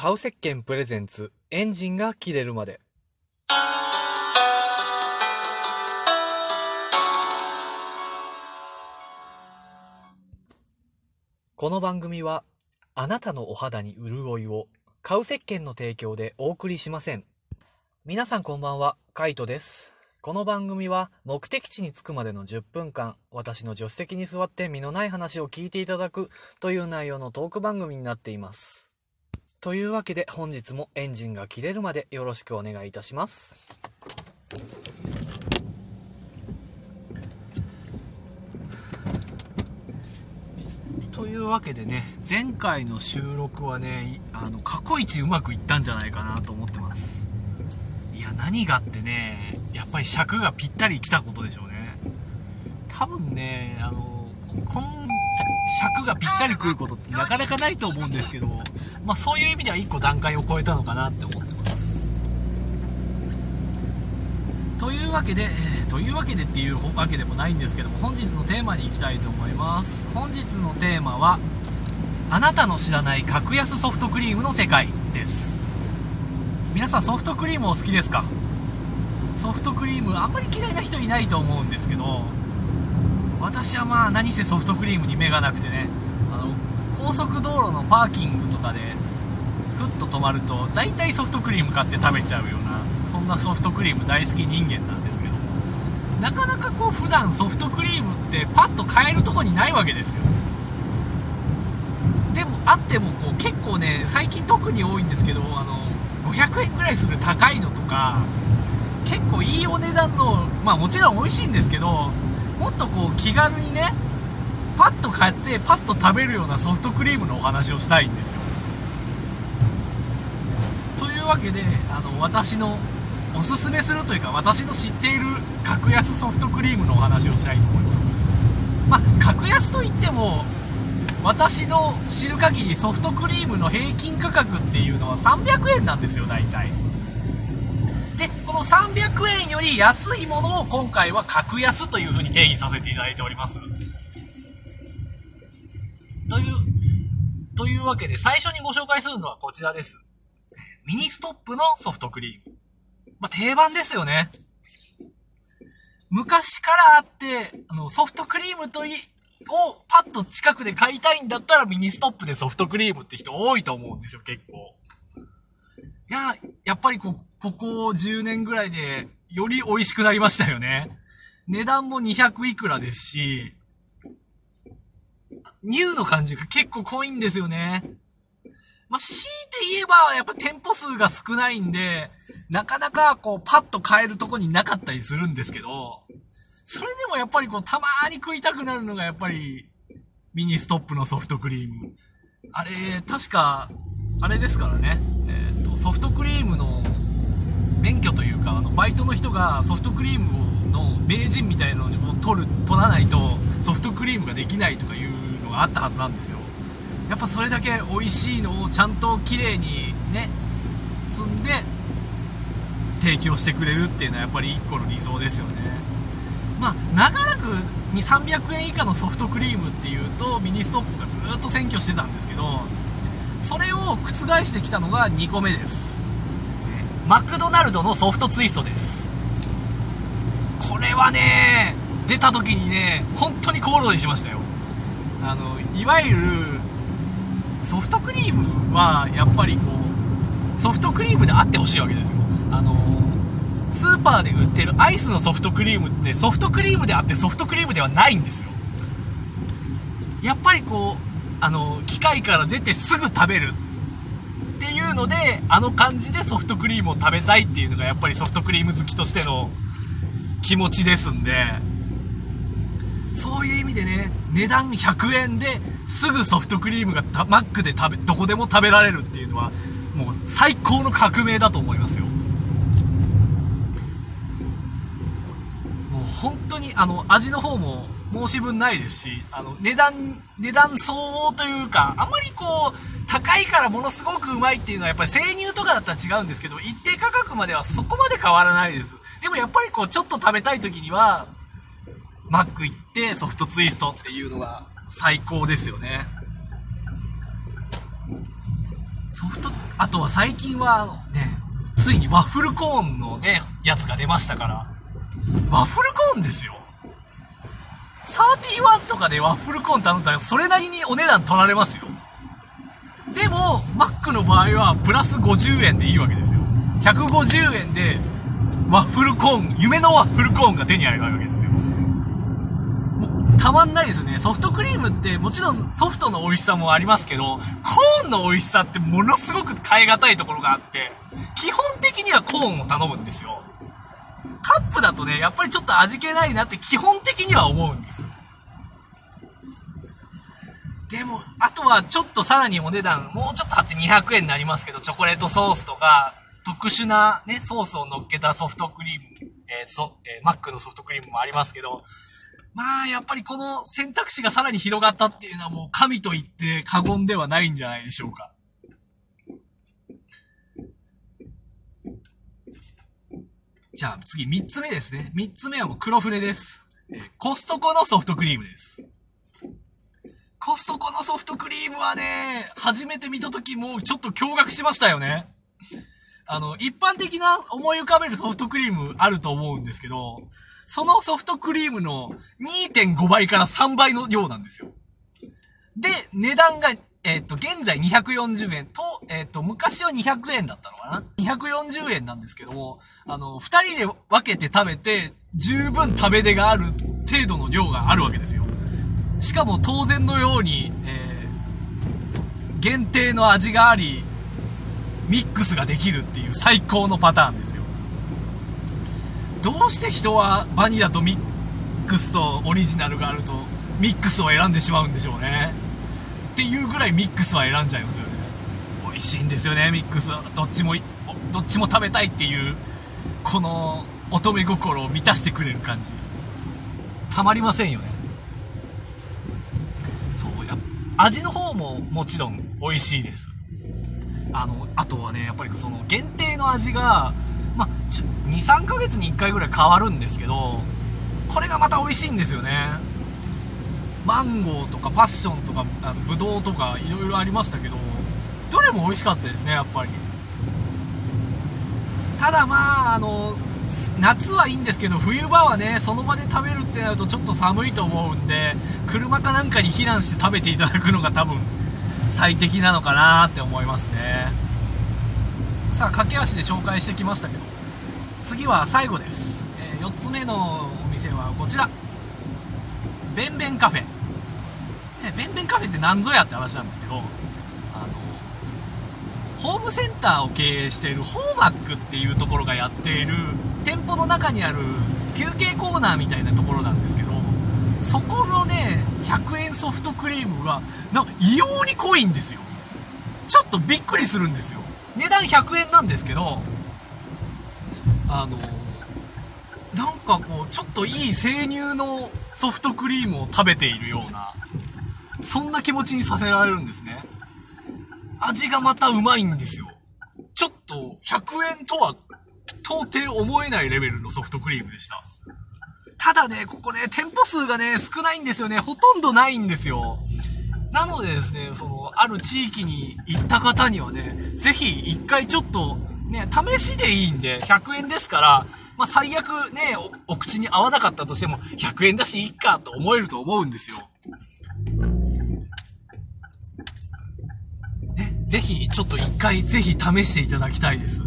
買う石鹸プレゼンツエンジンが切れるまで。この番組はあなたのお肌に潤いを買う石鹸の提供でお送りしません。皆さんこんばんはカイトです。この番組は目的地に着くまでの10分間私の助手席に座って身のない話を聞いていただくという内容のトーク番組になっています。というわけで本日もエンジンが切れるまでよろしくお願いいたします。というわけでね前回の収録はねあの過去一うまくいったんじゃないかなと思ってます。いや何がってねやっぱり尺がぴったり来たことでしょうね。多分ねあのこの尺がぴったり来ることってなかなかないと思うんですけどまあそういう意味では1個段階を超えたのかなって思ってます。というわけで、えというわけでっていうわけでもないんですけども本日のテーマに行きたいと思います。本日のテーマはあなたの知らない格安ソフトクリームの世界です。皆さんソフトクリームお好きですか？ソフトクリームあんまり嫌いな人いないと思うんですけど私はまあ何せソフトクリームに目がなくてね。あの高速道路のパーキングとかでふっと止まると大体ソフトクリーム買って食べちゃうようなそんなソフトクリーム大好き人間なんですけどなかなかこう普段ソフトクリームってパッと買えるとこにないわけですよ。でもあってもこう結構ね最近特に多いんですけどあの500円ぐらいする高いのとか結構いいお値段のまあもちろん美味しいんですけどもっとこう気軽にねパッと買ってパッと食べるようなソフトクリームのお話をしたいんですよ。というわけであの私のおすすめするというか私の知っている格安ソフトクリームのお話をしたいと思います。まあ格安といっても私の知る限りソフトクリームの平均価格っていうのは300円なんですよ大体。この300円より安いものを今回は格安というふうに定義させていただいておりますというというわけで最初にご紹介するのはこちらですミニストップのソフトクリームまあ、定番ですよね。昔からあって、あの、ソフトクリームとい、をパッと近くで買いたいんだったらミニストップでソフトクリームって人多いと思うんですよ、結構。いや、やっぱりこ、ここ10年ぐらいでより美味しくなりましたよね。値段も200いくらですし、ニューの感じが結構濃いんですよね。まあ、強いて言えば、やっぱ店舗数が少ないんで、なかなかこう、パッと買えるとこになかったりするんですけど、それでもやっぱりこう、たまーに食いたくなるのがやっぱり、ミニストップのソフトクリーム。あれ、確か、あれですからね。え、ー、ソフトクリームの免許というか、あの、バイトの人がソフトクリームの名人みたいなのを取る、取らないと、ソフトクリームができないとかいうのがあったはずなんですよ。やっぱそれだけ美味しいのをちゃんと綺麗にね、積んで、提供してくれるっていうのはやっぱり1個の理想ですよねまあ長らく2 300円以下のソフトクリームっていうとミニストップがずっと占拠してたんですけどそれを覆してきたのが2個目です。マクドナルドのソフトツイストです。これはね出た時にね本当にコールドにしましたよ。あのいわゆるソフトクリームはやっぱりこうソフトクリームであってほしいわけですよ。あの、スーパーで売ってるアイスのソフトクリームってソフトクリームであってソフトクリームではないんですよ。やっぱりこう、あの、機械から出てすぐ食べるっていうので、あの感じでソフトクリームを食べたいっていうのがやっぱりソフトクリーム好きとしての気持ちですんで、そういう意味でね、値段100円ですぐソフトクリームがマックで食べ、どこでも食べられるっていうのは、もう最高の革命だと思いますよもう。本当にあの味の方も申し分ないですし、あの値段、値段相応というか、あまりこう、高いからものすごくうまいっていうのはやっぱり生乳とかだったら違うんですけど、一定価格まではそこまで変わらないです。でもやっぱりこう、ちょっと食べたい時には、マック行ってソフトツイストっていうのが最高ですよね。ソフト、あとは最近は、あのね、ついにワッフルコーンのね、やつが出ましたから、ワッフルコーンですよ。31とかでワッフルコーン頼んだら、それなりにお値段取られますよ。でも、マックの場合は、プラス50円でいいわけですよ。150円で、ワッフルコーン、夢のワッフルコーンが手に入るわけですよ。もう、たまんないですよね。ソフトクリームって、もちろんソフトの美味しさもありますけど、コーンの美味しさってものすごく変え難いところがあって、基本的にはコーンを頼むんですよ。ップだとね、やっぱりちょっと味気ないなって基本的には思うんです。でも、あとはちょっとさらにお値段、もうちょっと張って200円になりますけど、チョコレートソースとか、特殊なね、ソースを乗っけたソフトクリーム、えー、そ、えー、マックのソフトクリームもありますけど、まあ、やっぱりこの選択肢がさらに広がったっていうのはもう神と言って過言ではないんじゃないでしょうか。じゃあ次3つ目ですね。3つ目はもう黒船です。え、コストコのソフトクリームです。コストコのソフトクリームはね、初めて見た時もうちょっと驚愕しましたよね。あの、一般的な思い浮かべるソフトクリームあると思うんですけど、そのソフトクリームの2.5倍から3倍の量なんですよ。で、値段が、えっ、ー、と、現在240円と、えっ、ー、と、昔は200円だったのかな ?240 円なんですけども、あの、二人で分けて食べて、十分食べ出がある程度の量があるわけですよ。しかも当然のように、えー、限定の味があり、ミックスができるっていう最高のパターンですよ。どうして人はバニラとミックスとオリジナルがあるとミックスを選んでしまうんでしょうね。っていうぐらいミックスは選んじゃいますよね。美味しいんですよね、ミックスは。どっちも、どっちも食べたいっていう、この乙女心を満たしてくれる感じ。たまりませんよね。そうや、味の方ももちろん美味しいです。あの、あとはね、やっぱりその限定の味が、まあ、2、3ヶ月に1回ぐらい変わるんですけど、これがまた美味しいんですよね。マンゴーとかパッションとか、あのブドウとかいろいろありましたけど、どれも美味しかったですね、やっぱり。ただまあ、あの、夏はいいんですけど、冬場はね、その場で食べるってなるとちょっと寒いと思うんで、車かなんかに避難して食べていただくのが多分最適なのかなって思いますね。さあ、駆け足で紹介してきましたけど、次は最後です。えー、4つ目のお店はこちら。ベンベンカフェ。ね、ベンベンカフェって何ぞやって話なんですけど、あの、ホームセンターを経営しているホーマックっていうところがやっている店舗の中にある休憩コーナーみたいなところなんですけど、そこのね、100円ソフトクリームが、なんか異様に濃いんですよ。ちょっとびっくりするんですよ。値段100円なんですけど、あの、なんかこう、ちょっといい生乳のソフトクリームを食べているような、そんな気持ちにさせられるんですね。味がまたうまいんですよ。ちょっと100円とは到底思えないレベルのソフトクリームでした。ただね、ここね、店舗数がね、少ないんですよね。ほとんどないんですよ。なのでですね、その、ある地域に行った方にはね、ぜひ一回ちょっと、ね、試しでいいんで、100円ですから、まあ、最悪ねお、お口に合わなかったとしても、100円だしいいかと思えると思うんですよ。ね、ぜひ、ちょっと一回、ぜひ試していただきたいです。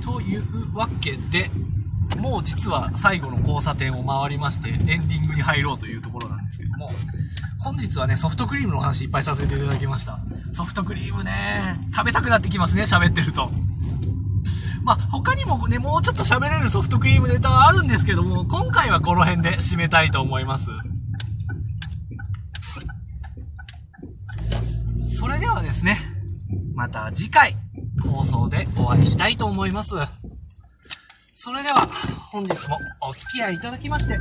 というわけで、もう実は最後の交差点を回りまして、エンディングに入ろうというところなんですけども、本日はね、ソフトクリームの話いっぱいさせていただきました。ソフトクリームね、食べたくなってきますね、喋ってると。まあ、他にもね、もうちょっと喋れるソフトクリームネタはあるんですけども、今回はこの辺で締めたいと思います。それではですね、また次回、放送でお会いしたいと思います。それでは、本日もお付き合いいただきまして、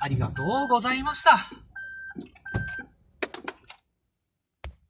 ありがとうございました。